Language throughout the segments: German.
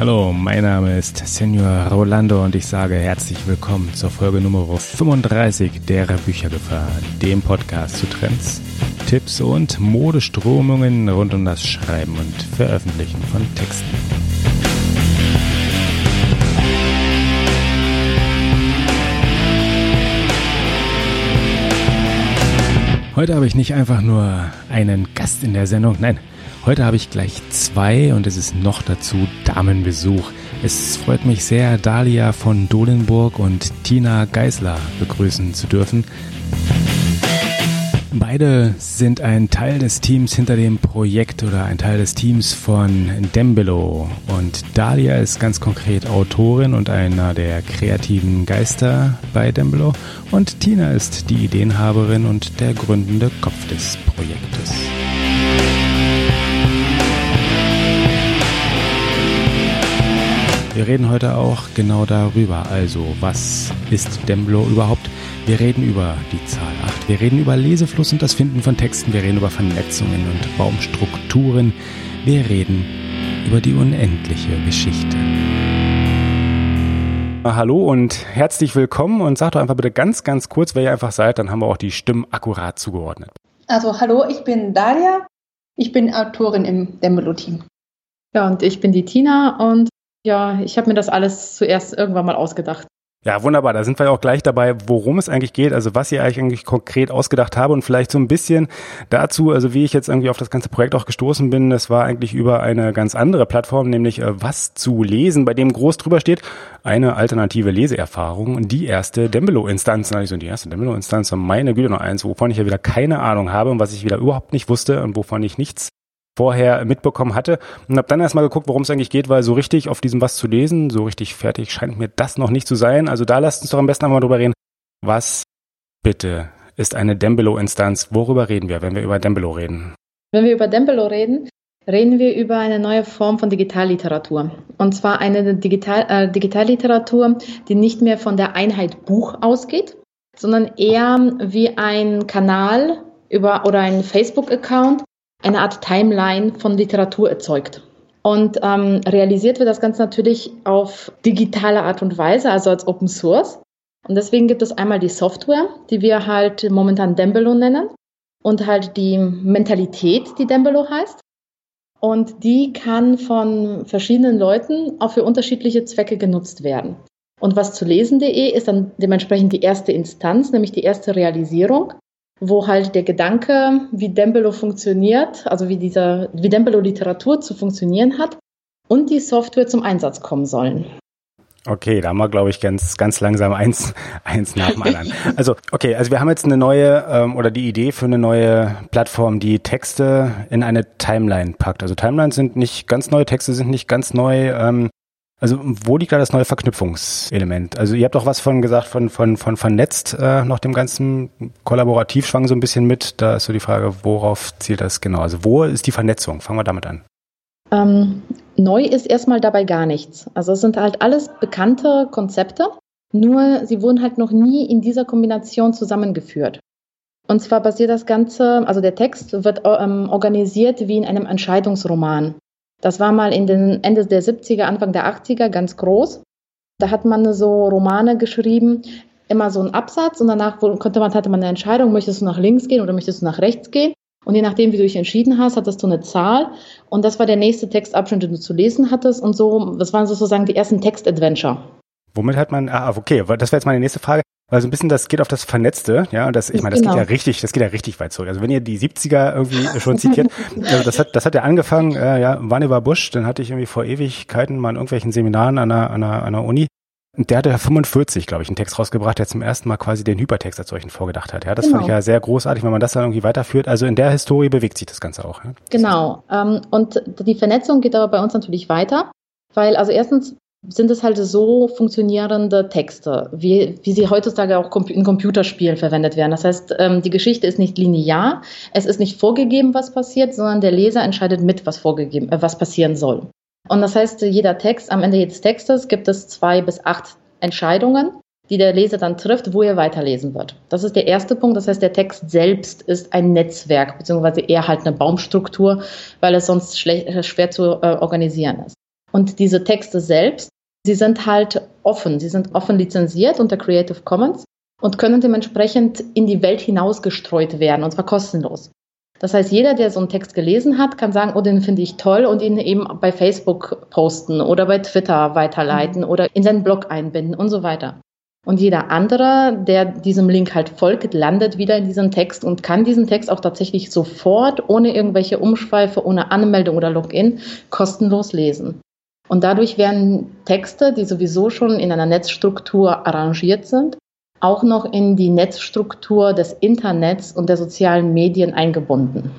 Hallo, mein Name ist Senor Rolando und ich sage herzlich willkommen zur Folge Nummer 35 der Büchergefahr, dem Podcast zu Trends, Tipps und Modeströmungen rund um das Schreiben und Veröffentlichen von Texten. Heute habe ich nicht einfach nur einen Gast in der Sendung, nein, Heute habe ich gleich zwei und es ist noch dazu Damenbesuch. Es freut mich sehr, Dalia von Dohlenburg und Tina Geisler begrüßen zu dürfen. Beide sind ein Teil des Teams hinter dem Projekt oder ein Teil des Teams von Dembelo. Und Dalia ist ganz konkret Autorin und einer der kreativen Geister bei Dembelo. Und Tina ist die Ideenhaberin und der gründende Kopf des Projektes. Wir reden heute auch genau darüber. Also, was ist Demblo überhaupt? Wir reden über die Zahl 8. Wir reden über Lesefluss und das Finden von Texten. Wir reden über Vernetzungen und Baumstrukturen. Wir reden über die unendliche Geschichte. Hallo und herzlich willkommen und sagt doch einfach bitte ganz, ganz kurz, wer ihr einfach seid, dann haben wir auch die Stimmen akkurat zugeordnet. Also hallo, ich bin Daria, ich bin Autorin im Dembelo-Team. Ja, und ich bin die Tina und ja, ich habe mir das alles zuerst irgendwann mal ausgedacht. Ja, wunderbar. Da sind wir auch gleich dabei, worum es eigentlich geht, also was ich eigentlich konkret ausgedacht habe und vielleicht so ein bisschen dazu, also wie ich jetzt irgendwie auf das ganze Projekt auch gestoßen bin. Das war eigentlich über eine ganz andere Plattform, nämlich äh, was zu lesen, bei dem groß drüber steht, eine alternative Leseerfahrung, die erste Dembelo-Instanz. Also die erste Dembelo-Instanz, meine Güte, noch eins, wovon ich ja wieder keine Ahnung habe und was ich wieder überhaupt nicht wusste und wovon ich nichts vorher mitbekommen hatte und habe dann erstmal geguckt, worum es eigentlich geht, weil so richtig auf diesem was zu lesen, so richtig fertig scheint mir das noch nicht zu sein. Also da lasst uns doch am besten einmal drüber reden. Was bitte ist eine Dembelo-Instanz? Worüber reden wir, wenn wir über Dembelo reden? Wenn wir über Dembelo reden, reden wir über eine neue Form von Digitalliteratur. Und zwar eine Digital, äh, Digitalliteratur, die nicht mehr von der Einheit Buch ausgeht, sondern eher wie ein Kanal über oder ein Facebook-Account, eine Art Timeline von Literatur erzeugt. Und ähm, realisiert wird das Ganze natürlich auf digitale Art und Weise, also als Open Source. Und deswegen gibt es einmal die Software, die wir halt momentan Dembelo nennen und halt die Mentalität, die Dembelo heißt. Und die kann von verschiedenen Leuten auch für unterschiedliche Zwecke genutzt werden. Und was zu lesen.de ist dann dementsprechend die erste Instanz, nämlich die erste Realisierung wo halt der Gedanke, wie Dembelo funktioniert, also wie dieser, wie Dembelo Literatur zu funktionieren hat und die Software zum Einsatz kommen sollen. Okay, da haben wir, glaube ich, ganz, ganz langsam eins, eins nach dem anderen. Also, okay, also wir haben jetzt eine neue ähm, oder die Idee für eine neue Plattform, die Texte in eine Timeline packt. Also Timelines sind nicht ganz neue, Texte sind nicht ganz neu. Ähm, also wo liegt da das neue Verknüpfungselement? Also ihr habt doch was von gesagt, von, von, von vernetzt äh, noch dem ganzen Kollaborativ schwang so ein bisschen mit. Da ist so die Frage, worauf zielt das genau? Also wo ist die Vernetzung? Fangen wir damit an. Ähm, neu ist erstmal dabei gar nichts. Also es sind halt alles bekannte Konzepte, nur sie wurden halt noch nie in dieser Kombination zusammengeführt. Und zwar basiert das Ganze, also der Text wird ähm, organisiert wie in einem Entscheidungsroman. Das war mal in den Ende der 70er, Anfang der 80er ganz groß. Da hat man so Romane geschrieben, immer so ein Absatz und danach konnte man, hatte man eine Entscheidung, möchtest du nach links gehen oder möchtest du nach rechts gehen? Und je nachdem, wie du dich entschieden hast, hattest du eine Zahl. Und das war der nächste Textabschnitt, den du zu lesen hattest. Und so, das waren sozusagen die ersten Textadventure. Womit hat man, ah, okay, das wäre jetzt meine nächste Frage. Also ein bisschen, das geht auf das Vernetzte, ja, und das, ich meine, das genau. geht ja richtig, das geht ja richtig weit zurück. Also wenn ihr die 70er irgendwie schon zitiert, also das hat, das hat ja angefangen, äh, ja, Vannevar Bush, dann hatte ich irgendwie vor Ewigkeiten mal in irgendwelchen Seminaren an einer, an einer, an einer Uni. Und der hatte ja 45, glaube ich, einen Text rausgebracht, der zum ersten Mal quasi den Hypertext als solchen vorgedacht hat. Ja, das genau. fand ich ja sehr großartig, wenn man das dann irgendwie weiterführt. Also in der Historie bewegt sich das Ganze auch. Ja? Genau. Ähm, und die Vernetzung geht aber bei uns natürlich weiter. Weil, also erstens sind es halt so funktionierende Texte, wie, wie sie heutzutage auch in Computerspielen verwendet werden. Das heißt, ähm, die Geschichte ist nicht linear, es ist nicht vorgegeben, was passiert, sondern der Leser entscheidet mit, was vorgegeben, äh, was passieren soll. Und das heißt, jeder Text, am Ende jedes Textes gibt es zwei bis acht Entscheidungen, die der Leser dann trifft, wo er weiterlesen wird. Das ist der erste Punkt. Das heißt, der Text selbst ist ein Netzwerk, beziehungsweise eher halt eine Baumstruktur, weil es sonst schwer zu äh, organisieren ist. Und diese Texte selbst, sie sind halt offen. Sie sind offen lizenziert unter Creative Commons und können dementsprechend in die Welt hinaus gestreut werden, und zwar kostenlos. Das heißt, jeder, der so einen Text gelesen hat, kann sagen, oh, den finde ich toll und ihn eben bei Facebook posten oder bei Twitter weiterleiten mhm. oder in seinen Blog einbinden und so weiter. Und jeder andere, der diesem Link halt folgt, landet wieder in diesem Text und kann diesen Text auch tatsächlich sofort, ohne irgendwelche Umschweife, ohne Anmeldung oder Login, kostenlos lesen. Und dadurch werden Texte, die sowieso schon in einer Netzstruktur arrangiert sind, auch noch in die Netzstruktur des Internets und der sozialen Medien eingebunden.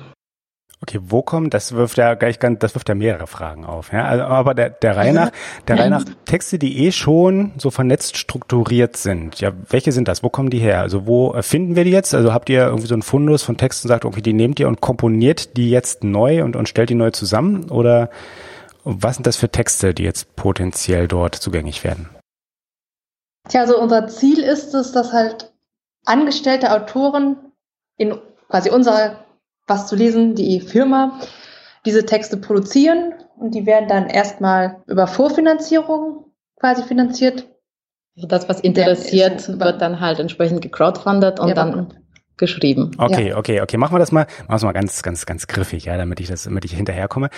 Okay, wo kommt, das wirft ja gleich ganz, das wirft ja mehrere Fragen auf. Ja? Also, aber der, der Reihe nach, der Reihe nach Texte, die eh schon so vernetzt strukturiert sind. Ja, welche sind das? Wo kommen die her? Also wo finden wir die jetzt? Also habt ihr irgendwie so einen Fundus von Texten und sagt, okay, die nehmt ihr und komponiert die jetzt neu und, und stellt die neu zusammen? Oder was sind das für Texte, die jetzt potenziell dort zugänglich werden? Tja, also unser Ziel ist es, dass halt angestellte Autoren in quasi unserer was zu lesen, die Firma, diese Texte produzieren und die werden dann erstmal über Vorfinanzierung quasi finanziert. Also das, was interessiert, ja, wird dann halt entsprechend gecrowdfundet und ja, dann geschrieben. Okay, ja. okay, okay. Machen wir das mal, machen wir es mal ganz, ganz, ganz griffig, ja, damit ich das, damit ich hinterherkomme.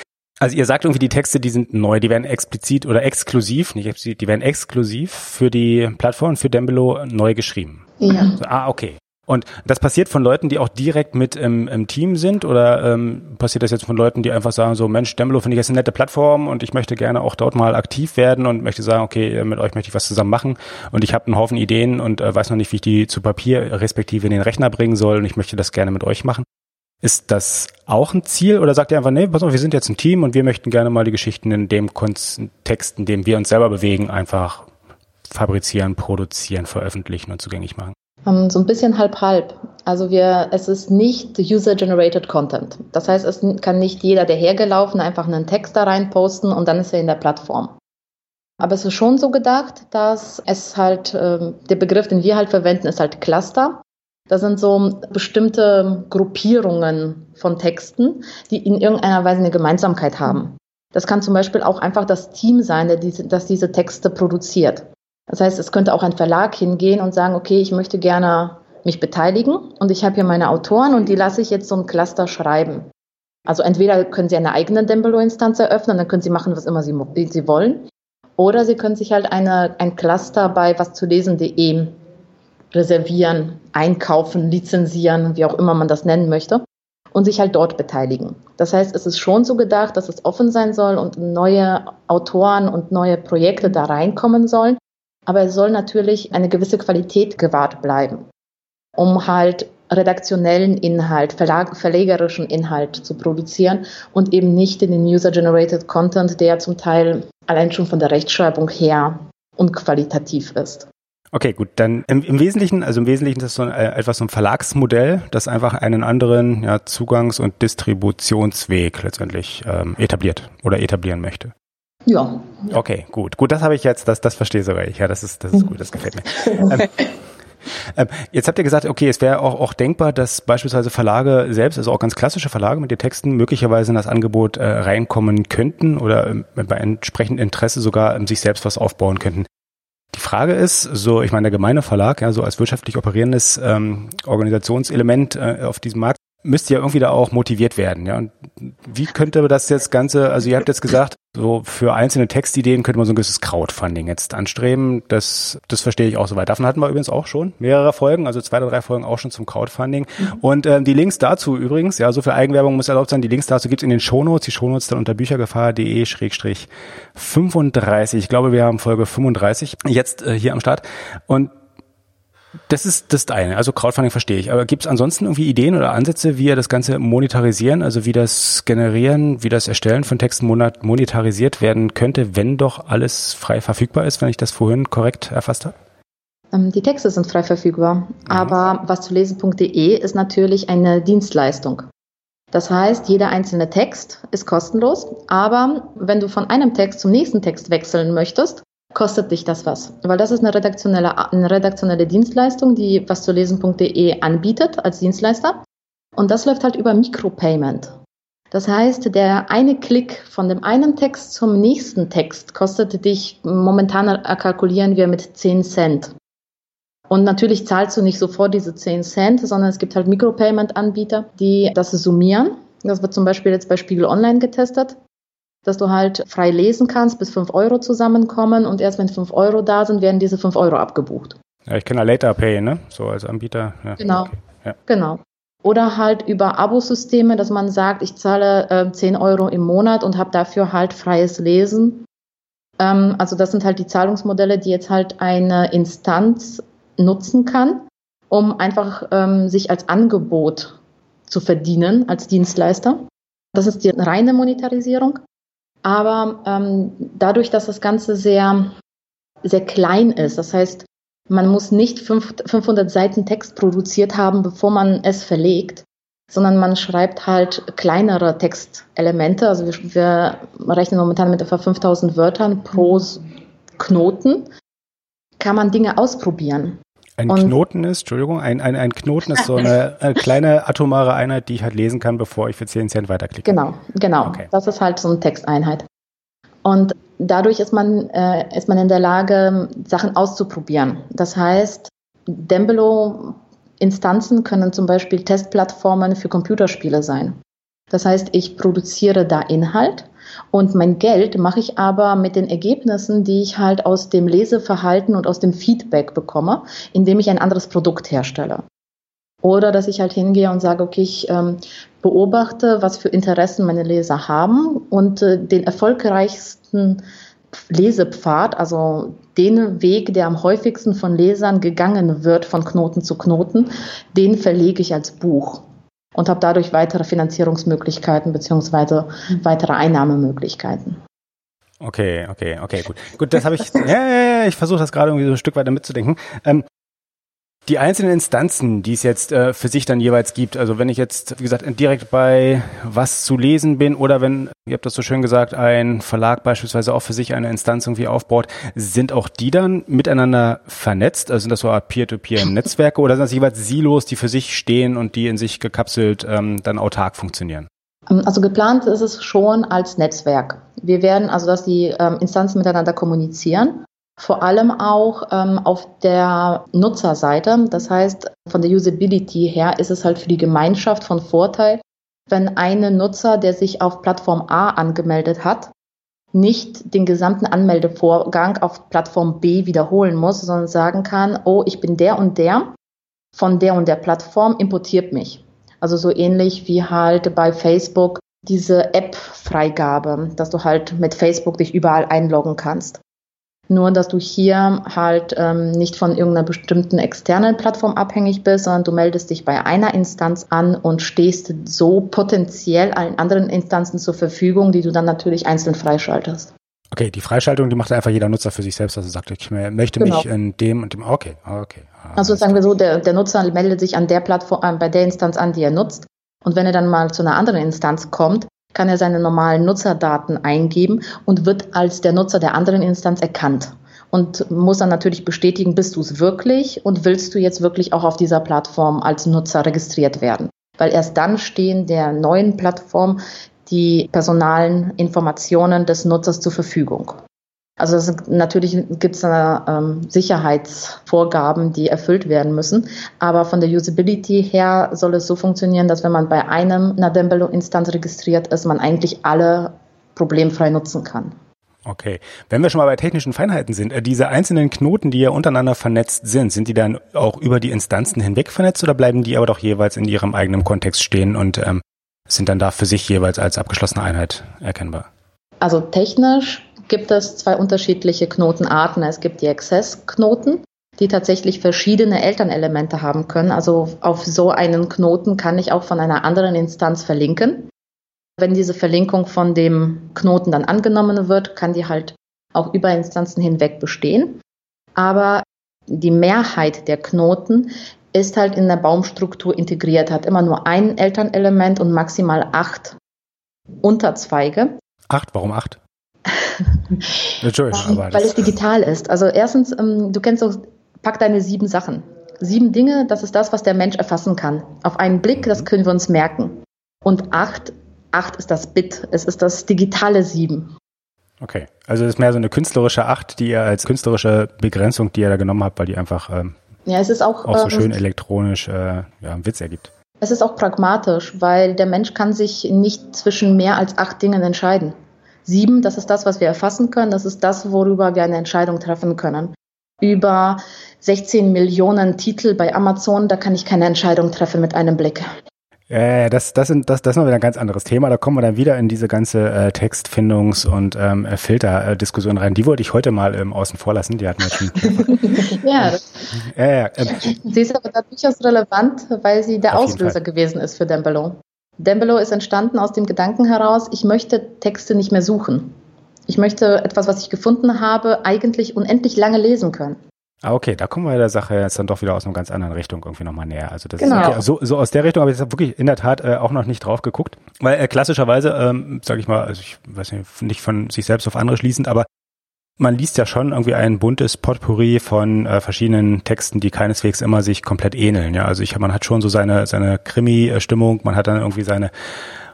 Also ihr sagt irgendwie, die Texte, die sind neu, die werden explizit oder exklusiv, nicht explizit, die werden exklusiv für die Plattform, für Dembelo neu geschrieben. Ja. So, ah, okay. Und das passiert von Leuten, die auch direkt mit im, im Team sind oder ähm, passiert das jetzt von Leuten, die einfach sagen, so Mensch, Dembelo finde ich jetzt eine nette Plattform und ich möchte gerne auch dort mal aktiv werden und möchte sagen, okay, mit euch möchte ich was zusammen machen und ich habe einen Haufen Ideen und äh, weiß noch nicht, wie ich die zu Papier respektive in den Rechner bringen soll und ich möchte das gerne mit euch machen. Ist das auch ein Ziel oder sagt ihr einfach, nee, pass auf, wir sind jetzt ein Team und wir möchten gerne mal die Geschichten in dem Kontext, in dem wir uns selber bewegen, einfach fabrizieren, produzieren, veröffentlichen und zugänglich machen? Ähm, so ein bisschen halb-halb. Also wir, es ist nicht User-Generated Content. Das heißt, es kann nicht jeder, der hergelaufen, einfach einen Text da rein posten und dann ist er in der Plattform. Aber es ist schon so gedacht, dass es halt, äh, der Begriff, den wir halt verwenden, ist halt Cluster. Das sind so bestimmte Gruppierungen von Texten, die in irgendeiner Weise eine Gemeinsamkeit haben. Das kann zum Beispiel auch einfach das Team sein, das diese Texte produziert. Das heißt, es könnte auch ein Verlag hingehen und sagen, okay, ich möchte gerne mich beteiligen und ich habe hier meine Autoren und die lasse ich jetzt so ein Cluster schreiben. Also entweder können Sie eine eigene Dembelo-Instanz eröffnen, dann können Sie machen, was immer Sie, Sie wollen. Oder Sie können sich halt eine, ein Cluster bei waszulesen.de reservieren, einkaufen, lizenzieren, wie auch immer man das nennen möchte, und sich halt dort beteiligen. Das heißt, es ist schon so gedacht, dass es offen sein soll und neue Autoren und neue Projekte da reinkommen sollen. Aber es soll natürlich eine gewisse Qualität gewahrt bleiben, um halt redaktionellen Inhalt, verlag, verlegerischen Inhalt zu produzieren und eben nicht in den User-Generated Content, der zum Teil allein schon von der Rechtschreibung her unqualitativ ist. Okay, gut, dann im, im Wesentlichen, also im Wesentlichen ist das so ein, äh, etwas so ein Verlagsmodell, das einfach einen anderen ja, Zugangs- und Distributionsweg letztendlich ähm, etabliert oder etablieren möchte. Ja. Okay, gut. Gut, das habe ich jetzt, das, das verstehe sogar ich. Ja, das ist, das ist gut, das gefällt mir. ähm, ähm, jetzt habt ihr gesagt, okay, es wäre auch, auch denkbar, dass beispielsweise Verlage selbst, also auch ganz klassische Verlage mit den Texten möglicherweise in das Angebot äh, reinkommen könnten oder ähm, bei entsprechendem Interesse sogar ähm, sich selbst was aufbauen könnten. Die Frage ist, so, ich meine, der gemeine Verlag, ja, so als wirtschaftlich operierendes ähm, Organisationselement äh, auf diesem Markt, müsste ja irgendwie da auch motiviert werden. Ja, und wie könnte das jetzt Ganze, also ihr habt jetzt gesagt, so für einzelne Textideen könnte man so ein gewisses Crowdfunding jetzt anstreben. Das, das verstehe ich auch soweit. Davon hatten wir übrigens auch schon mehrere Folgen, also zwei oder drei Folgen auch schon zum Crowdfunding. Mhm. Und ähm, die Links dazu übrigens, ja, so viel Eigenwerbung muss erlaubt sein, die Links dazu gibt's in den Shownotes, die Shownotes dann unter büchergefahr.de schrägstrich 35. Ich glaube, wir haben Folge 35 jetzt äh, hier am Start. Und das ist das eine. Also Crowdfunding verstehe ich. Aber gibt es ansonsten irgendwie Ideen oder Ansätze, wie ihr das Ganze monetarisieren, also wie das Generieren, wie das Erstellen von Texten monetarisiert werden könnte, wenn doch alles frei verfügbar ist, wenn ich das vorhin korrekt erfasst habe? Ähm, die Texte sind frei verfügbar, mhm. aber was zu lesen.de ist natürlich eine Dienstleistung. Das heißt, jeder einzelne Text ist kostenlos, aber wenn du von einem Text zum nächsten Text wechseln möchtest, kostet dich das was? Weil das ist eine redaktionelle, eine redaktionelle Dienstleistung, die was zu lesen.de anbietet als Dienstleister. Und das läuft halt über Micropayment. Das heißt, der eine Klick von dem einen Text zum nächsten Text kostet dich, momentan kalkulieren wir mit 10 Cent. Und natürlich zahlst du nicht sofort diese 10 Cent, sondern es gibt halt Micropayment-Anbieter, die das summieren. Das wird zum Beispiel jetzt bei Spiegel Online getestet, dass du halt frei lesen kannst, bis 5 Euro zusammenkommen und erst wenn 5 Euro da sind, werden diese 5 Euro abgebucht. Ja, ich kenne ja Later Pay, ne? So als Anbieter. Ja, genau. Okay. Ja. Genau. Oder halt über Abosysteme, dass man sagt, ich zahle äh, 10 Euro im Monat und habe dafür halt freies Lesen. Ähm, also das sind halt die Zahlungsmodelle, die jetzt halt eine Instanz nutzen kann, um einfach ähm, sich als Angebot zu verdienen als Dienstleister. Das ist die reine Monetarisierung. Aber ähm, dadurch, dass das Ganze sehr, sehr klein ist, das heißt, man muss nicht 500 Seiten Text produziert haben, bevor man es verlegt, sondern man schreibt halt kleinere Textelemente. Also wir, wir rechnen momentan mit etwa 5000 Wörtern pro Knoten. Kann man Dinge ausprobieren. Ein und Knoten ist, Entschuldigung, ein, ein, ein Knoten ist so eine, eine, kleine atomare Einheit, die ich halt lesen kann, bevor ich für 10 Cent weiterklicke. Genau, genau. Okay. Das ist halt so eine Texteinheit. Und dadurch ist man, äh, ist man in der Lage, Sachen auszuprobieren. Das heißt, Dembelo-Instanzen können zum Beispiel Testplattformen für Computerspiele sein. Das heißt, ich produziere da Inhalt und mein Geld mache ich aber mit den Ergebnissen, die ich halt aus dem Leseverhalten und aus dem Feedback bekomme, indem ich ein anderes Produkt herstelle. Oder dass ich halt hingehe und sage, okay, ich ähm, beobachte, was für Interessen meine Leser haben und äh, den erfolgreichsten Lesepfad, also den Weg, der am häufigsten von Lesern gegangen wird, von Knoten zu Knoten, den verlege ich als Buch und habe dadurch weitere Finanzierungsmöglichkeiten beziehungsweise weitere Einnahmemöglichkeiten. Okay, okay, okay, gut. Gut, das habe ich, ja, ja, ja, ich versuche das gerade irgendwie so ein Stück weiter mitzudenken. Ähm, die einzelnen Instanzen, die es jetzt äh, für sich dann jeweils gibt, also wenn ich jetzt, wie gesagt, direkt bei was zu lesen bin oder wenn, ihr habt das so schön gesagt, ein Verlag beispielsweise auch für sich eine Instanz irgendwie aufbaut, sind auch die dann miteinander vernetzt? Also sind das so Peer-to-Peer-Netzwerke oder sind das jeweils Silos, die für sich stehen und die in sich gekapselt ähm, dann autark funktionieren? Ähm, also geplant ist es schon als Netzwerk. Wir werden also, dass die ähm, Instanzen miteinander kommunizieren vor allem auch ähm, auf der Nutzerseite. Das heißt, von der Usability her ist es halt für die Gemeinschaft von Vorteil, wenn ein Nutzer, der sich auf Plattform A angemeldet hat, nicht den gesamten Anmeldevorgang auf Plattform B wiederholen muss, sondern sagen kann, oh, ich bin der und der von der und der Plattform, importiert mich. Also so ähnlich wie halt bei Facebook diese App-Freigabe, dass du halt mit Facebook dich überall einloggen kannst. Nur, dass du hier halt ähm, nicht von irgendeiner bestimmten externen Plattform abhängig bist, sondern du meldest dich bei einer Instanz an und stehst so potenziell allen anderen Instanzen zur Verfügung, die du dann natürlich einzeln freischaltest. Okay, die Freischaltung, die macht einfach jeder Nutzer für sich selbst, also sagt, ich möchte genau. mich in dem und dem, okay, okay. Also sagen wir so, der, der Nutzer meldet sich an der Plattform, bei der Instanz an, die er nutzt. Und wenn er dann mal zu einer anderen Instanz kommt, kann er seine normalen Nutzerdaten eingeben und wird als der Nutzer der anderen Instanz erkannt und muss dann natürlich bestätigen, bist du es wirklich und willst du jetzt wirklich auch auf dieser Plattform als Nutzer registriert werden. Weil erst dann stehen der neuen Plattform die personalen Informationen des Nutzers zur Verfügung. Also es, natürlich gibt es da ähm, Sicherheitsvorgaben, die erfüllt werden müssen. Aber von der Usability her soll es so funktionieren, dass wenn man bei einem Nadembelo-Instanz registriert ist, man eigentlich alle problemfrei nutzen kann. Okay. Wenn wir schon mal bei technischen Feinheiten sind, äh, diese einzelnen Knoten, die ja untereinander vernetzt sind, sind die dann auch über die Instanzen hinweg vernetzt oder bleiben die aber doch jeweils in ihrem eigenen Kontext stehen und ähm, sind dann da für sich jeweils als abgeschlossene Einheit erkennbar? Also technisch gibt es zwei unterschiedliche Knotenarten. Es gibt die Access-Knoten, die tatsächlich verschiedene Elternelemente haben können. Also auf so einen Knoten kann ich auch von einer anderen Instanz verlinken. Wenn diese Verlinkung von dem Knoten dann angenommen wird, kann die halt auch über Instanzen hinweg bestehen. Aber die Mehrheit der Knoten ist halt in der Baumstruktur integriert, hat immer nur ein Elternelement und maximal acht Unterzweige. Acht? Warum acht? Entschuldigung, aber Weil es digital ist. Also erstens, ähm, du kennst so, pack deine sieben Sachen. Sieben Dinge, das ist das, was der Mensch erfassen kann. Auf einen Blick, das können wir uns merken. Und acht 8 ist das Bit, es ist das digitale 7. Okay, also es ist mehr so eine künstlerische 8, die ihr als künstlerische Begrenzung, die ihr da genommen habt, weil die einfach ähm, ja, es ist auch, auch so ähm, schön elektronisch äh, ja, einen Witz ergibt. Es ist auch pragmatisch, weil der Mensch kann sich nicht zwischen mehr als acht Dingen entscheiden. Sieben, das ist das, was wir erfassen können, das ist das, worüber wir eine Entscheidung treffen können. Über 16 Millionen Titel bei Amazon, da kann ich keine Entscheidung treffen mit einem Blick. Ja, das, das, sind, das, das ist noch wieder ein ganz anderes Thema. Da kommen wir dann wieder in diese ganze äh, Textfindungs- und ähm, Filterdiskussion rein. Die wollte ich heute mal ähm, außen vor lassen. Die hatten wir schon. ja. ja ähm, sie ist aber da durchaus relevant, weil sie der Auslöser gewesen ist für Dembelo. Dembelo ist entstanden aus dem Gedanken heraus, ich möchte Texte nicht mehr suchen. Ich möchte etwas, was ich gefunden habe, eigentlich unendlich lange lesen können. Ah, okay, da kommen wir der Sache jetzt dann doch wieder aus einer ganz anderen Richtung irgendwie nochmal näher. Also das genau. ist okay. so, so aus der Richtung habe ich jetzt wirklich in der Tat äh, auch noch nicht drauf geguckt. Weil äh, klassischerweise, ähm, sage ich mal, also ich weiß nicht, nicht von sich selbst auf andere schließend, aber man liest ja schon irgendwie ein buntes Potpourri von äh, verschiedenen Texten, die keineswegs immer sich komplett ähneln. Ja, also ich, man hat schon so seine seine Krimi-Stimmung, man hat dann irgendwie seine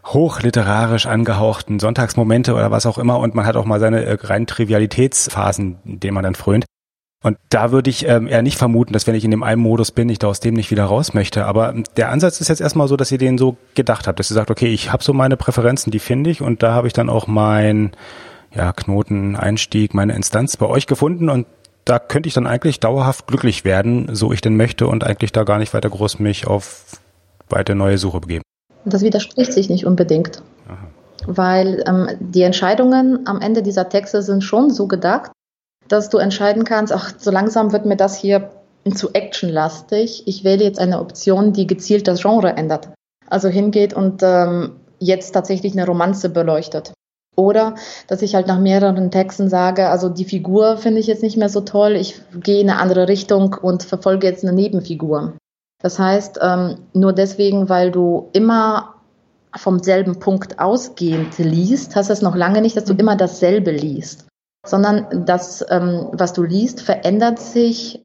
hochliterarisch angehauchten Sonntagsmomente oder was auch immer und man hat auch mal seine äh, rein Trivialitätsphasen, denen man dann frönt. Und da würde ich ähm, eher nicht vermuten, dass wenn ich in dem einen Modus bin, ich da aus dem nicht wieder raus möchte. Aber der Ansatz ist jetzt erstmal so, dass ihr den so gedacht habt, dass ihr sagt, okay, ich habe so meine Präferenzen, die finde ich und da habe ich dann auch mein ja, Knoten, Einstieg, meine Instanz bei euch gefunden und da könnte ich dann eigentlich dauerhaft glücklich werden, so ich denn möchte und eigentlich da gar nicht weiter groß mich auf weite neue Suche begeben. Das widerspricht sich nicht unbedingt, Aha. weil ähm, die Entscheidungen am Ende dieser Texte sind schon so gedacht, dass du entscheiden kannst, ach, so langsam wird mir das hier zu actionlastig. Ich wähle jetzt eine Option, die gezielt das Genre ändert. Also hingeht und ähm, jetzt tatsächlich eine Romanze beleuchtet. Oder dass ich halt nach mehreren Texten sage, also die Figur finde ich jetzt nicht mehr so toll, ich gehe in eine andere Richtung und verfolge jetzt eine Nebenfigur. Das heißt, ähm, nur deswegen, weil du immer vom selben Punkt ausgehend liest, heißt das noch lange nicht, dass du immer dasselbe liest sondern das, ähm, was du liest, verändert sich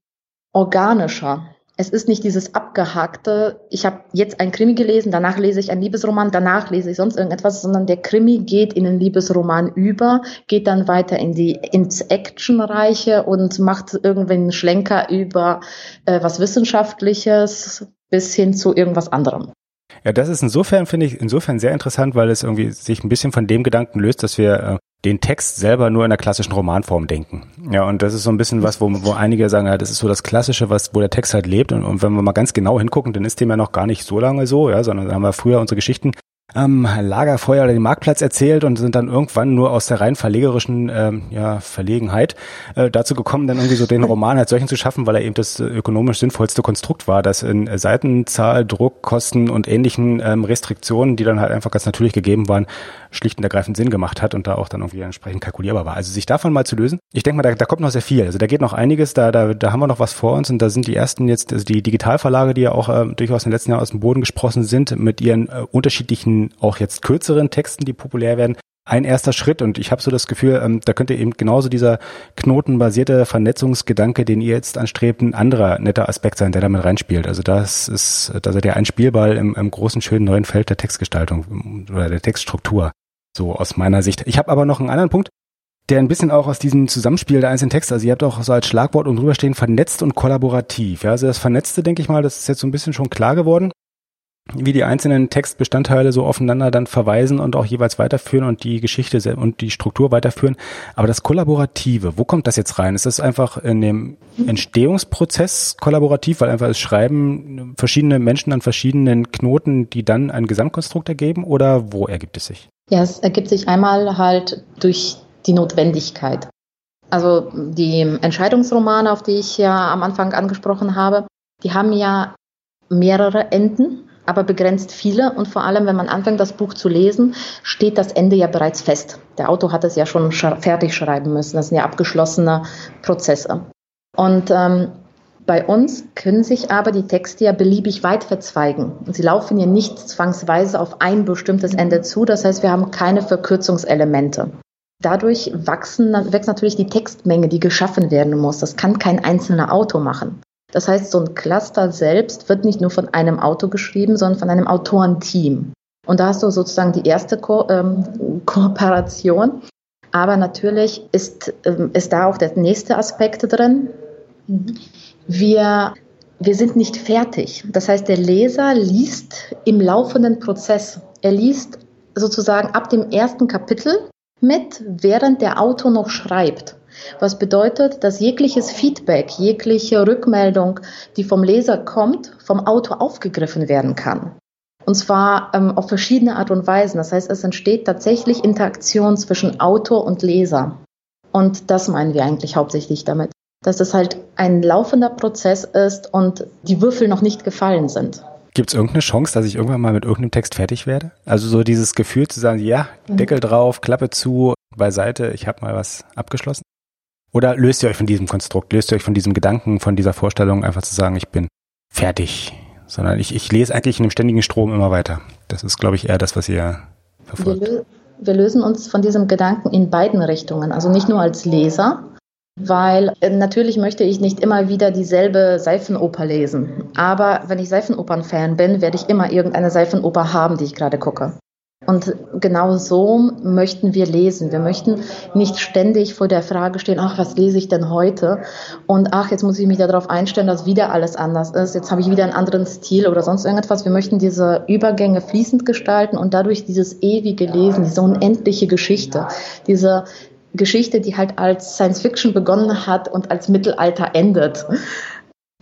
organischer. Es ist nicht dieses abgehakte, ich habe jetzt ein Krimi gelesen, danach lese ich einen Liebesroman, danach lese ich sonst irgendetwas, sondern der Krimi geht in den Liebesroman über, geht dann weiter in die ins Actionreiche und macht irgendwie einen Schlenker über äh, was Wissenschaftliches bis hin zu irgendwas anderem. Ja, das ist insofern, finde ich, insofern sehr interessant, weil es irgendwie sich ein bisschen von dem Gedanken löst, dass wir äh, den Text selber nur in der klassischen Romanform denken. Ja, und das ist so ein bisschen was, wo, wo einige sagen, ja, das ist so das Klassische, was, wo der Text halt lebt. Und, und wenn wir mal ganz genau hingucken, dann ist dem ja noch gar nicht so lange so, ja, sondern haben wir früher unsere Geschichten am Lagerfeuer oder den Marktplatz erzählt und sind dann irgendwann nur aus der rein verlegerischen ähm, ja, Verlegenheit äh, dazu gekommen, dann irgendwie so den Roman als solchen zu schaffen, weil er eben das ökonomisch sinnvollste Konstrukt war, das in Seitenzahl, Druck, Kosten und ähnlichen ähm, Restriktionen, die dann halt einfach ganz natürlich gegeben waren, schlicht und ergreifend Sinn gemacht hat und da auch dann irgendwie entsprechend kalkulierbar war. Also sich davon mal zu lösen, ich denke mal, da, da kommt noch sehr viel. Also da geht noch einiges, da, da, da haben wir noch was vor uns und da sind die ersten jetzt, also die Digitalverlage, die ja auch äh, durchaus in den letzten Jahren aus dem Boden gesprossen sind, mit ihren äh, unterschiedlichen, auch jetzt kürzeren Texten, die populär werden, ein erster Schritt und ich habe so das Gefühl, ähm, da könnte eben genauso dieser knotenbasierte Vernetzungsgedanke, den ihr jetzt anstrebt, ein anderer netter Aspekt sein, der damit reinspielt. Also das ist, da seid ihr ein Spielball im, im großen, schönen neuen Feld der Textgestaltung oder der Textstruktur. So aus meiner Sicht. Ich habe aber noch einen anderen Punkt, der ein bisschen auch aus diesem Zusammenspiel der einzelnen Texte, also ihr habt auch so als Schlagwort und drüber stehen, vernetzt und kollaborativ. Ja, also das Vernetzte, denke ich mal, das ist jetzt so ein bisschen schon klar geworden, wie die einzelnen Textbestandteile so aufeinander dann verweisen und auch jeweils weiterführen und die Geschichte und die Struktur weiterführen. Aber das Kollaborative, wo kommt das jetzt rein? Ist das einfach in dem Entstehungsprozess kollaborativ, weil einfach es schreiben verschiedene Menschen an verschiedenen Knoten, die dann ein Gesamtkonstrukt ergeben oder wo ergibt es sich? Ja, es ergibt sich einmal halt durch die Notwendigkeit. Also die Entscheidungsromane, auf die ich ja am Anfang angesprochen habe, die haben ja mehrere Enden, aber begrenzt viele. Und vor allem, wenn man anfängt, das Buch zu lesen, steht das Ende ja bereits fest. Der Autor hat es ja schon fertig schreiben müssen. Das sind ja abgeschlossene Prozesse. Und ähm, bei uns können sich aber die Texte ja beliebig weit verzweigen. Und sie laufen ja nicht zwangsweise auf ein bestimmtes Ende zu. Das heißt, wir haben keine Verkürzungselemente. Dadurch wachsen, wächst natürlich die Textmenge, die geschaffen werden muss. Das kann kein einzelner Autor machen. Das heißt, so ein Cluster selbst wird nicht nur von einem Autor geschrieben, sondern von einem Autorenteam. Und da hast du sozusagen die erste Ko ähm, Kooperation. Aber natürlich ist, ähm, ist da auch der nächste Aspekt drin. Wir, wir sind nicht fertig. Das heißt, der Leser liest im laufenden Prozess. Er liest sozusagen ab dem ersten Kapitel mit, während der Autor noch schreibt. Was bedeutet, dass jegliches Feedback, jegliche Rückmeldung, die vom Leser kommt, vom Autor aufgegriffen werden kann. Und zwar ähm, auf verschiedene Art und Weisen. Das heißt, es entsteht tatsächlich Interaktion zwischen Autor und Leser. Und das meinen wir eigentlich hauptsächlich damit. Dass es halt ein laufender Prozess ist und die Würfel noch nicht gefallen sind. Gibt es irgendeine Chance, dass ich irgendwann mal mit irgendeinem Text fertig werde? Also so dieses Gefühl zu sagen, ja, mhm. Deckel drauf, Klappe zu, beiseite, ich habe mal was abgeschlossen? Oder löst ihr euch von diesem Konstrukt, löst ihr euch von diesem Gedanken, von dieser Vorstellung, einfach zu sagen, ich bin fertig? Sondern ich, ich lese eigentlich in einem ständigen Strom immer weiter. Das ist, glaube ich, eher das, was ihr verfolgt. Wir, wir lösen uns von diesem Gedanken in beiden Richtungen. Also nicht nur als Leser, weil äh, natürlich möchte ich nicht immer wieder dieselbe Seifenoper lesen. Aber wenn ich Seifenopern-Fan bin, werde ich immer irgendeine Seifenoper haben, die ich gerade gucke. Und genau so möchten wir lesen. Wir möchten nicht ständig vor der Frage stehen, ach, was lese ich denn heute? Und ach, jetzt muss ich mich darauf einstellen, dass wieder alles anders ist. Jetzt habe ich wieder einen anderen Stil oder sonst irgendetwas. Wir möchten diese Übergänge fließend gestalten und dadurch dieses ewige Lesen, diese unendliche Geschichte, diese Geschichte, die halt als Science Fiction begonnen hat und als Mittelalter endet.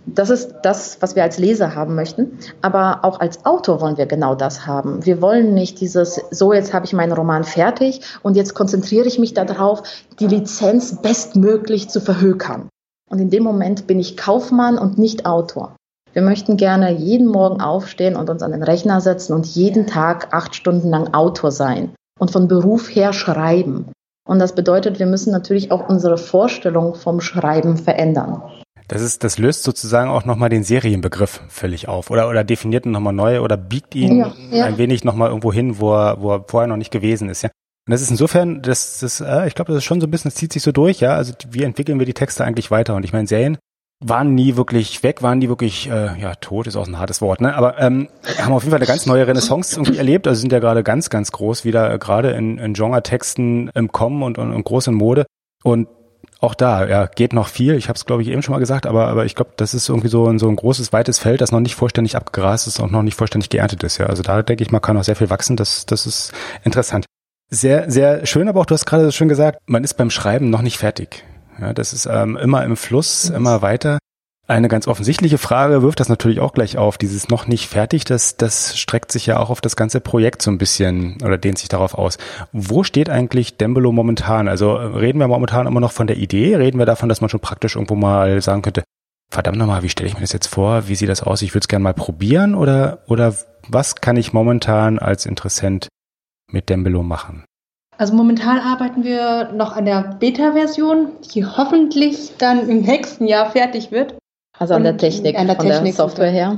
Das ist das, was wir als Leser haben möchten. Aber auch als Autor wollen wir genau das haben. Wir wollen nicht dieses, so jetzt habe ich meinen Roman fertig und jetzt konzentriere ich mich darauf, die Lizenz bestmöglich zu verhökern. Und in dem Moment bin ich Kaufmann und nicht Autor. Wir möchten gerne jeden Morgen aufstehen und uns an den Rechner setzen und jeden Tag acht Stunden lang Autor sein und von Beruf her schreiben. Und das bedeutet, wir müssen natürlich auch unsere Vorstellung vom Schreiben verändern. Das ist, das löst sozusagen auch nochmal den Serienbegriff völlig auf oder, oder definiert ihn nochmal neu oder biegt ihn ja, ja. ein wenig nochmal irgendwo hin, wo er, wo er vorher noch nicht gewesen ist, ja. Und das ist insofern, das, das, äh, ich glaube, das ist schon so ein bisschen, das zieht sich so durch, ja. Also wie entwickeln wir die Texte eigentlich weiter? Und ich meine, Serien waren nie wirklich weg, waren nie wirklich, äh, ja, tot ist auch ein hartes Wort, ne? Aber ähm, haben auf jeden Fall eine ganz neue Renaissance irgendwie erlebt. Also sind ja gerade ganz, ganz groß wieder, äh, gerade in, in Genre-Texten im Kommen und, und, und groß in Mode. Und auch da, ja, geht noch viel. Ich habe es, glaube ich, eben schon mal gesagt, aber, aber ich glaube, das ist irgendwie so ein, so ein großes, weites Feld, das noch nicht vollständig abgegrast ist und noch nicht vollständig geerntet ist. Ja, also da denke ich mal, kann noch sehr viel wachsen. Das, das ist interessant. Sehr, sehr schön, aber auch du hast gerade schön gesagt, man ist beim Schreiben noch nicht fertig. Ja, das ist ähm, immer im Fluss, immer weiter. Eine ganz offensichtliche Frage wirft das natürlich auch gleich auf. Dieses noch nicht fertig, das, das streckt sich ja auch auf das ganze Projekt so ein bisschen oder dehnt sich darauf aus. Wo steht eigentlich Dembelo momentan? Also äh, reden wir momentan immer noch von der Idee? Reden wir davon, dass man schon praktisch irgendwo mal sagen könnte, verdammt nochmal, wie stelle ich mir das jetzt vor? Wie sieht das aus? Ich würde es gerne mal probieren oder, oder was kann ich momentan als Interessent mit Dembelo machen? Also momentan arbeiten wir noch an der Beta-Version, die hoffentlich dann im nächsten Jahr fertig wird. Also an der Technik, an der, von Technik der Software her.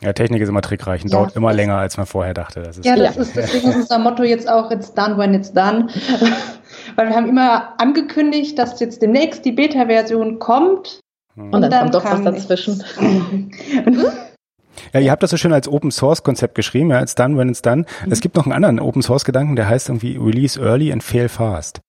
Ja, Technik ist immer trickreich und ja, dauert immer länger, als man vorher dachte. Das ja, das ja. ist deswegen unser Motto jetzt auch, it's done when it's done. Weil wir haben immer angekündigt, dass jetzt demnächst die Beta-Version kommt. Hm. Und, und, dann, dann kommt doch was dazwischen. Ja, ihr habt das so schön als Open Source Konzept geschrieben, ja, it's done when it's done. Mhm. Es gibt noch einen anderen Open Source Gedanken, der heißt irgendwie Release Early and Fail Fast.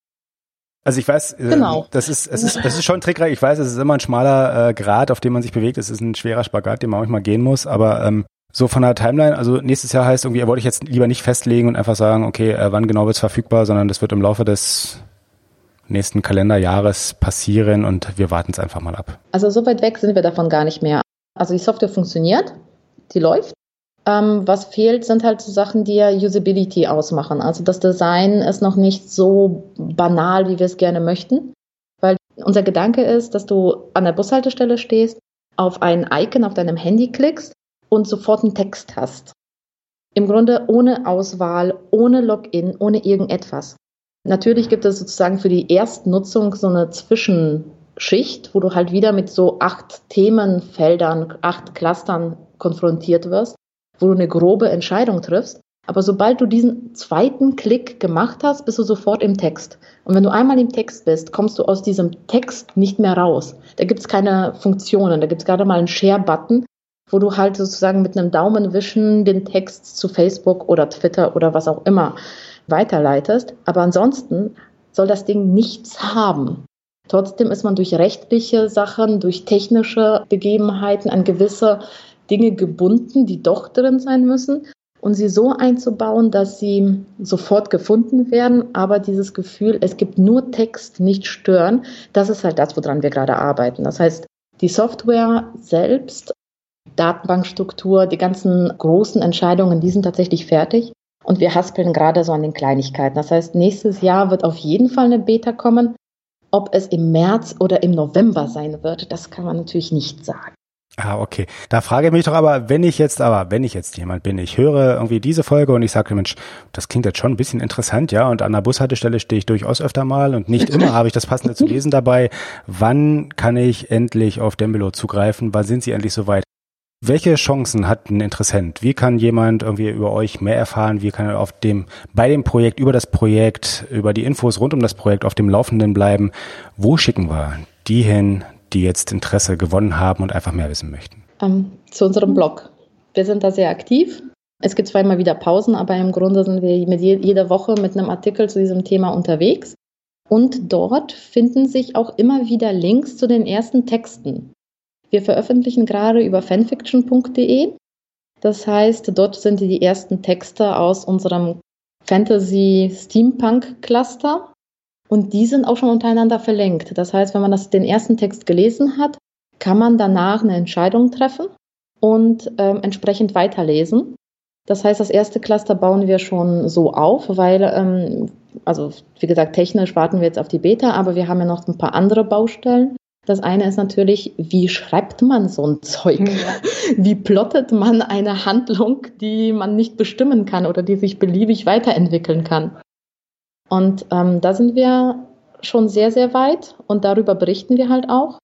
Also ich weiß, äh, genau. das ist, es ist, es ist schon trickreich. Ich weiß, es ist immer ein schmaler äh, Grad, auf dem man sich bewegt. Es ist ein schwerer Spagat, den man manchmal gehen muss. Aber ähm, so von der Timeline, also nächstes Jahr heißt irgendwie, wollte ich jetzt lieber nicht festlegen und einfach sagen, okay, äh, wann genau wird es verfügbar, sondern das wird im Laufe des nächsten Kalenderjahres passieren und wir warten es einfach mal ab. Also so weit weg sind wir davon gar nicht mehr. Also die Software funktioniert, die läuft. Ähm, was fehlt, sind halt so Sachen, die ja Usability ausmachen. Also das Design ist noch nicht so banal, wie wir es gerne möchten. Weil unser Gedanke ist, dass du an der Bushaltestelle stehst, auf ein Icon auf deinem Handy klickst und sofort einen Text hast. Im Grunde ohne Auswahl, ohne Login, ohne irgendetwas. Natürlich gibt es sozusagen für die Erstnutzung so eine Zwischenschicht, wo du halt wieder mit so acht Themenfeldern, acht Clustern konfrontiert wirst wo du eine grobe Entscheidung triffst. Aber sobald du diesen zweiten Klick gemacht hast, bist du sofort im Text. Und wenn du einmal im Text bist, kommst du aus diesem Text nicht mehr raus. Da gibt es keine Funktionen, da gibt es gerade mal einen Share-Button. wo du halt sozusagen mit einem Daumenwischen den Text zu Facebook oder Twitter oder was auch immer weiterleitest. Aber ansonsten soll das Ding nichts haben. Trotzdem ist man durch rechtliche Sachen, durch technische Begebenheiten an gewisse Dinge gebunden, die doch drin sein müssen und sie so einzubauen, dass sie sofort gefunden werden, aber dieses Gefühl, es gibt nur Text, nicht stören, das ist halt das, woran wir gerade arbeiten. Das heißt, die Software selbst, Datenbankstruktur, die ganzen großen Entscheidungen, die sind tatsächlich fertig. Und wir haspeln gerade so an den Kleinigkeiten. Das heißt, nächstes Jahr wird auf jeden Fall eine Beta kommen. Ob es im März oder im November sein wird, das kann man natürlich nicht sagen. Ah, okay. Da frage ich mich doch aber, wenn ich jetzt aber, wenn ich jetzt jemand bin, ich höre irgendwie diese Folge und ich sage, Mensch, das klingt jetzt schon ein bisschen interessant, ja, und an der Bushaltestelle stehe ich durchaus öfter mal und nicht immer habe ich das passende zu lesen dabei. Wann kann ich endlich auf Dembelo zugreifen? Wann sind Sie endlich soweit? Welche Chancen hat ein Interessent? Wie kann jemand irgendwie über euch mehr erfahren? Wie kann er auf dem, bei dem Projekt, über das Projekt, über die Infos rund um das Projekt auf dem Laufenden bleiben? Wo schicken wir die hin, die jetzt Interesse gewonnen haben und einfach mehr wissen möchten? Ähm, zu unserem Blog. Wir sind da sehr aktiv. Es gibt zweimal wieder Pausen, aber im Grunde sind wir mit je jeder Woche mit einem Artikel zu diesem Thema unterwegs. Und dort finden sich auch immer wieder Links zu den ersten Texten. Wir veröffentlichen gerade über fanfiction.de. Das heißt, dort sind die ersten Texte aus unserem Fantasy Steampunk Cluster. Und die sind auch schon untereinander verlinkt. Das heißt, wenn man das, den ersten Text gelesen hat, kann man danach eine Entscheidung treffen und ähm, entsprechend weiterlesen. Das heißt, das erste Cluster bauen wir schon so auf, weil, ähm, also wie gesagt, technisch warten wir jetzt auf die Beta, aber wir haben ja noch ein paar andere Baustellen. Das eine ist natürlich, wie schreibt man so ein Zeug? Ja. Wie plottet man eine Handlung, die man nicht bestimmen kann oder die sich beliebig weiterentwickeln kann? Und ähm, da sind wir schon sehr, sehr weit und darüber berichten wir halt auch.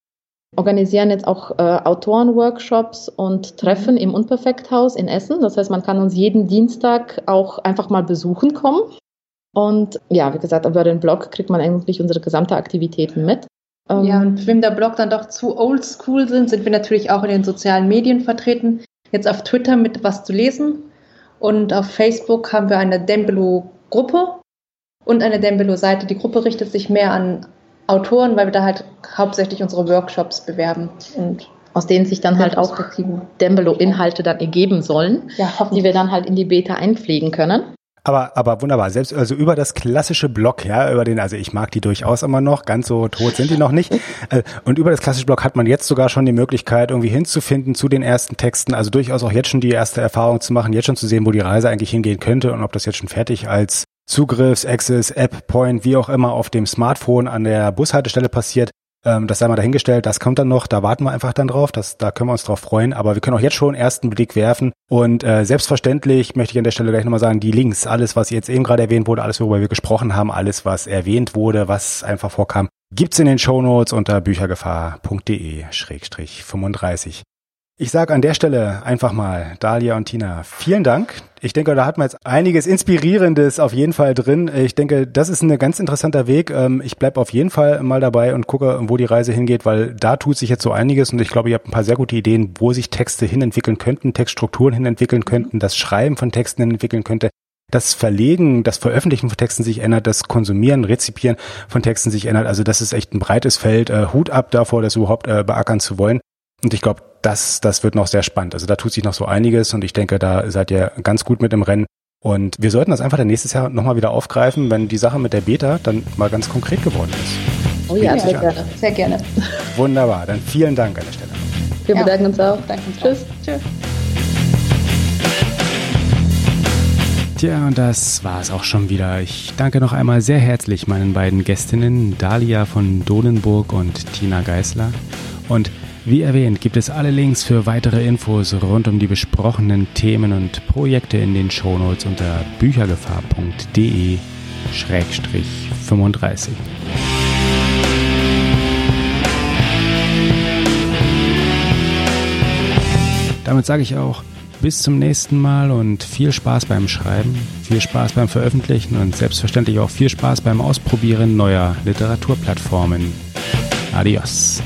Organisieren jetzt auch äh, Autorenworkshops und Treffen im Unperfekthaus in Essen. Das heißt, man kann uns jeden Dienstag auch einfach mal besuchen kommen. Und ja, wie gesagt, über den Blog kriegt man eigentlich unsere gesamte Aktivitäten mit. Ähm, ja, und wenn der Blog dann doch zu oldschool sind, sind wir natürlich auch in den sozialen Medien vertreten. Jetzt auf Twitter mit was zu lesen. Und auf Facebook haben wir eine Dembelo-Gruppe, und eine Dembelo-Seite. Die Gruppe richtet sich mehr an Autoren, weil wir da halt hauptsächlich unsere Workshops bewerben und aus denen sich dann halt auch Dembelo-Inhalte dann ergeben sollen, ja, die wir dann halt in die Beta einpflegen können. Aber, aber wunderbar. Selbst also über das klassische Blog, ja, über den, also ich mag die durchaus immer noch, ganz so tot sind die noch nicht. Äh, und über das klassische Blog hat man jetzt sogar schon die Möglichkeit, irgendwie hinzufinden zu den ersten Texten, also durchaus auch jetzt schon die erste Erfahrung zu machen, jetzt schon zu sehen, wo die Reise eigentlich hingehen könnte und ob das jetzt schon fertig als Zugriffs, Access, App, Point, wie auch immer auf dem Smartphone an der Bushaltestelle passiert. Ähm, das sei mal dahingestellt, das kommt dann noch, da warten wir einfach dann drauf, das, da können wir uns drauf freuen. Aber wir können auch jetzt schon ersten Blick werfen. Und äh, selbstverständlich möchte ich an der Stelle gleich nochmal sagen, die Links, alles, was jetzt eben gerade erwähnt wurde, alles, worüber wir gesprochen haben, alles, was erwähnt wurde, was einfach vorkam, gibt's in den Shownotes unter büchergefahr.de-35. Ich sage an der Stelle einfach mal, Dalia und Tina, vielen Dank. Ich denke, da hat man jetzt einiges Inspirierendes auf jeden Fall drin. Ich denke, das ist ein ganz interessanter Weg. Ähm, ich bleib auf jeden Fall mal dabei und gucke, wo die Reise hingeht, weil da tut sich jetzt so einiges und ich glaube, ihr habt ein paar sehr gute Ideen, wo sich Texte hinentwickeln könnten, Textstrukturen hinentwickeln könnten, das Schreiben von Texten hinentwickeln könnte das Verlegen, das Veröffentlichen von Texten sich ändert, das Konsumieren, Rezipieren von Texten sich ändert. Also das ist echt ein breites Feld. Äh, Hut ab davor, das überhaupt äh, beackern zu wollen. Und ich glaube, das, das wird noch sehr spannend. Also da tut sich noch so einiges und ich denke, da seid ihr ganz gut mit im Rennen. Und wir sollten das einfach dann nächstes Jahr nochmal wieder aufgreifen, wenn die Sache mit der Beta dann mal ganz konkret geworden ist. Oh ja, sehr gerne. Sehr gerne. Wunderbar. Dann vielen Dank an der Stelle. Wir ja. bedanken uns auch. Danke. Tschüss. Tschüss. Tja, und das war es auch schon wieder. Ich danke noch einmal sehr herzlich meinen beiden Gästinnen, Dalia von Dohnenburg und Tina Geißler. Und wie erwähnt, gibt es alle Links für weitere Infos rund um die besprochenen Themen und Projekte in den Shownotes unter büchergefahr.de-35. Damit sage ich auch bis zum nächsten Mal und viel Spaß beim Schreiben, viel Spaß beim Veröffentlichen und selbstverständlich auch viel Spaß beim Ausprobieren neuer Literaturplattformen. Adios.